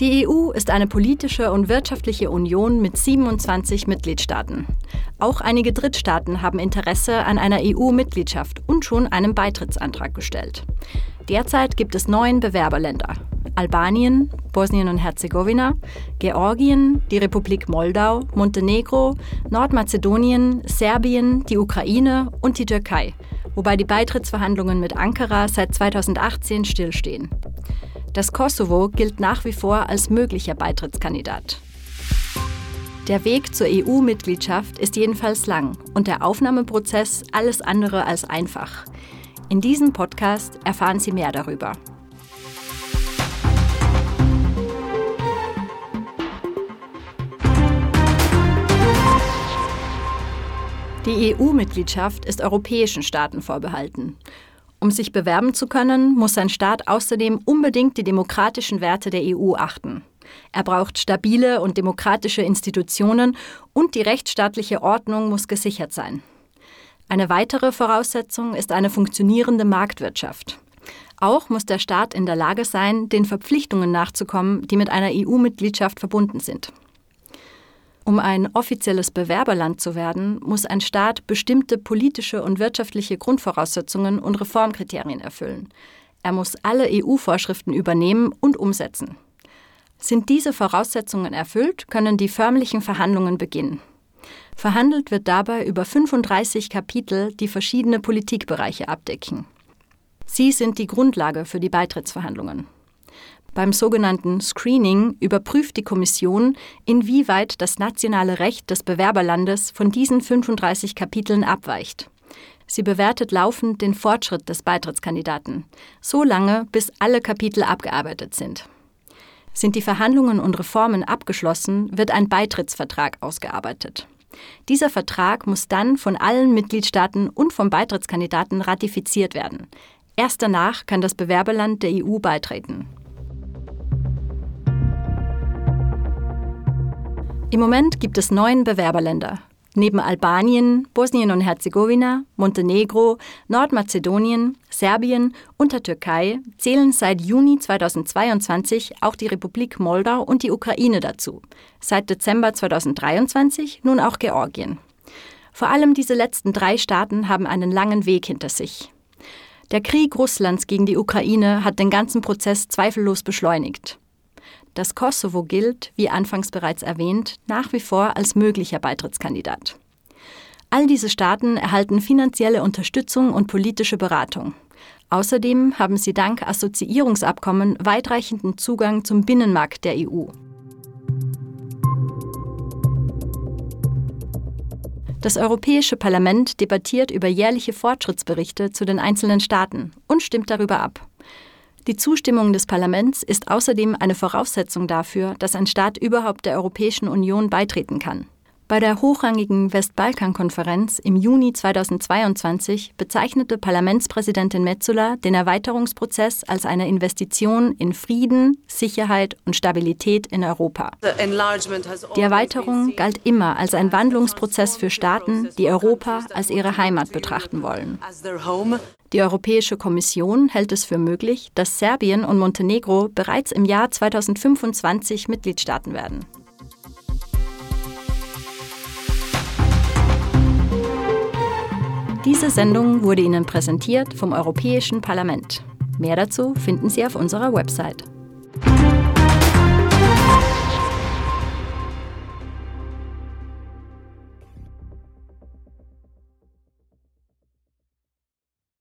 Die EU ist eine politische und wirtschaftliche Union mit 27 Mitgliedstaaten. Auch einige Drittstaaten haben Interesse an einer EU-Mitgliedschaft und schon einen Beitrittsantrag gestellt. Derzeit gibt es neun Bewerberländer. Albanien, Bosnien und Herzegowina, Georgien, die Republik Moldau, Montenegro, Nordmazedonien, Serbien, die Ukraine und die Türkei, wobei die Beitrittsverhandlungen mit Ankara seit 2018 stillstehen. Das Kosovo gilt nach wie vor als möglicher Beitrittskandidat. Der Weg zur EU-Mitgliedschaft ist jedenfalls lang und der Aufnahmeprozess alles andere als einfach. In diesem Podcast erfahren Sie mehr darüber. Die EU-Mitgliedschaft ist europäischen Staaten vorbehalten. Um sich bewerben zu können, muss sein Staat außerdem unbedingt die demokratischen Werte der EU achten. Er braucht stabile und demokratische Institutionen und die rechtsstaatliche Ordnung muss gesichert sein. Eine weitere Voraussetzung ist eine funktionierende Marktwirtschaft. Auch muss der Staat in der Lage sein, den Verpflichtungen nachzukommen, die mit einer EU-Mitgliedschaft verbunden sind. Um ein offizielles Bewerberland zu werden, muss ein Staat bestimmte politische und wirtschaftliche Grundvoraussetzungen und Reformkriterien erfüllen. Er muss alle EU-Vorschriften übernehmen und umsetzen. Sind diese Voraussetzungen erfüllt, können die förmlichen Verhandlungen beginnen. Verhandelt wird dabei über 35 Kapitel, die verschiedene Politikbereiche abdecken. Sie sind die Grundlage für die Beitrittsverhandlungen. Beim sogenannten Screening überprüft die Kommission, inwieweit das nationale Recht des Bewerberlandes von diesen 35 Kapiteln abweicht. Sie bewertet laufend den Fortschritt des Beitrittskandidaten, so lange, bis alle Kapitel abgearbeitet sind. Sind die Verhandlungen und Reformen abgeschlossen, wird ein Beitrittsvertrag ausgearbeitet. Dieser Vertrag muss dann von allen Mitgliedstaaten und vom Beitrittskandidaten ratifiziert werden. Erst danach kann das Bewerberland der EU beitreten. Im Moment gibt es neun Bewerberländer. Neben Albanien, Bosnien und Herzegowina, Montenegro, Nordmazedonien, Serbien und der Türkei zählen seit Juni 2022 auch die Republik Moldau und die Ukraine dazu. Seit Dezember 2023 nun auch Georgien. Vor allem diese letzten drei Staaten haben einen langen Weg hinter sich. Der Krieg Russlands gegen die Ukraine hat den ganzen Prozess zweifellos beschleunigt. Das Kosovo gilt, wie anfangs bereits erwähnt, nach wie vor als möglicher Beitrittskandidat. All diese Staaten erhalten finanzielle Unterstützung und politische Beratung. Außerdem haben sie dank Assoziierungsabkommen weitreichenden Zugang zum Binnenmarkt der EU. Das Europäische Parlament debattiert über jährliche Fortschrittsberichte zu den einzelnen Staaten und stimmt darüber ab. Die Zustimmung des Parlaments ist außerdem eine Voraussetzung dafür, dass ein Staat überhaupt der Europäischen Union beitreten kann. Bei der hochrangigen Westbalkan-Konferenz im Juni 2022 bezeichnete Parlamentspräsidentin Metzola den Erweiterungsprozess als eine Investition in Frieden, Sicherheit und Stabilität in Europa. Die Erweiterung galt immer als ein Wandlungsprozess für Staaten, die Europa als ihre Heimat betrachten wollen. Die Europäische Kommission hält es für möglich, dass Serbien und Montenegro bereits im Jahr 2025 Mitgliedstaaten werden. Diese Sendung wurde Ihnen präsentiert vom Europäischen Parlament. Mehr dazu finden Sie auf unserer Website.